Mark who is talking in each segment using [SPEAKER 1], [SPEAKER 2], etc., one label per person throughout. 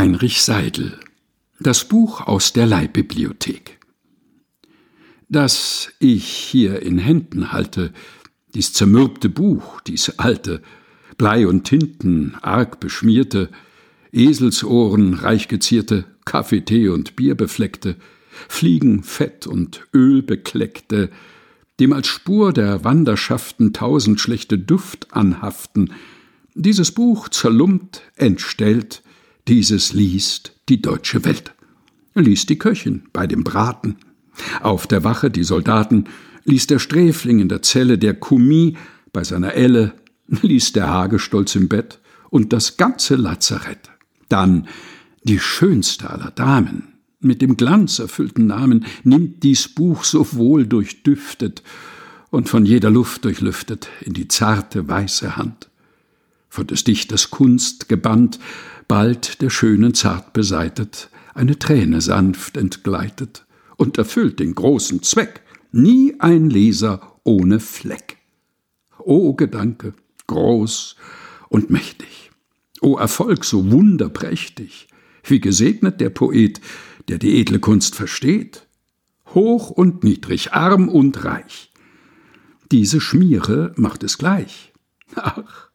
[SPEAKER 1] Heinrich Seidel. Das Buch aus der Leihbibliothek. Das ich hier in Händen halte, dies zermürbte Buch, dies alte, Blei und Tinten arg beschmierte, Eselsohren reich gezierte, Kaffee, Tee und Bier befleckte, Fliegen, Fett und Öl bekleckte, dem als Spur der Wanderschaften tausend schlechte Duft anhaften, dieses Buch zerlumpt, entstellt, dieses liest die deutsche Welt. Liest die Köchin bei dem Braten. Auf der Wache die Soldaten, liest der Sträfling in der Zelle, der Kummi bei seiner Elle ließ der Hagestolz im Bett und das ganze Lazarett. Dann die schönste aller Damen, mit dem glanzerfüllten Namen, nimmt dies Buch so wohl durchdüftet und von jeder Luft durchlüftet in die zarte weiße Hand. Von des Dichters Kunst gebannt, bald der Schönen zart beseitet, eine Träne sanft entgleitet und erfüllt den großen Zweck, nie ein Leser ohne Fleck. O Gedanke, groß und mächtig. O Erfolg so wunderprächtig. Wie gesegnet der Poet, der die edle Kunst versteht. Hoch und niedrig, arm und reich. Diese Schmiere macht es gleich. Ach,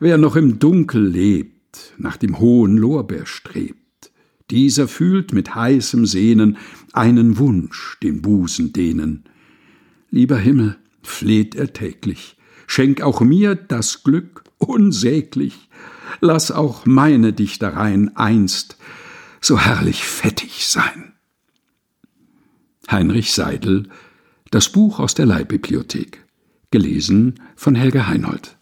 [SPEAKER 1] wer noch im Dunkel lebt, nach dem hohen Lorbeer strebt, dieser fühlt mit heißem Sehnen einen Wunsch den Busen dehnen. Lieber Himmel, fleht er täglich, schenk auch mir das Glück unsäglich, lass auch meine Dichtereien einst so herrlich fettig sein. Heinrich Seidel Das Buch aus der Leihbibliothek gelesen von Helge Heinold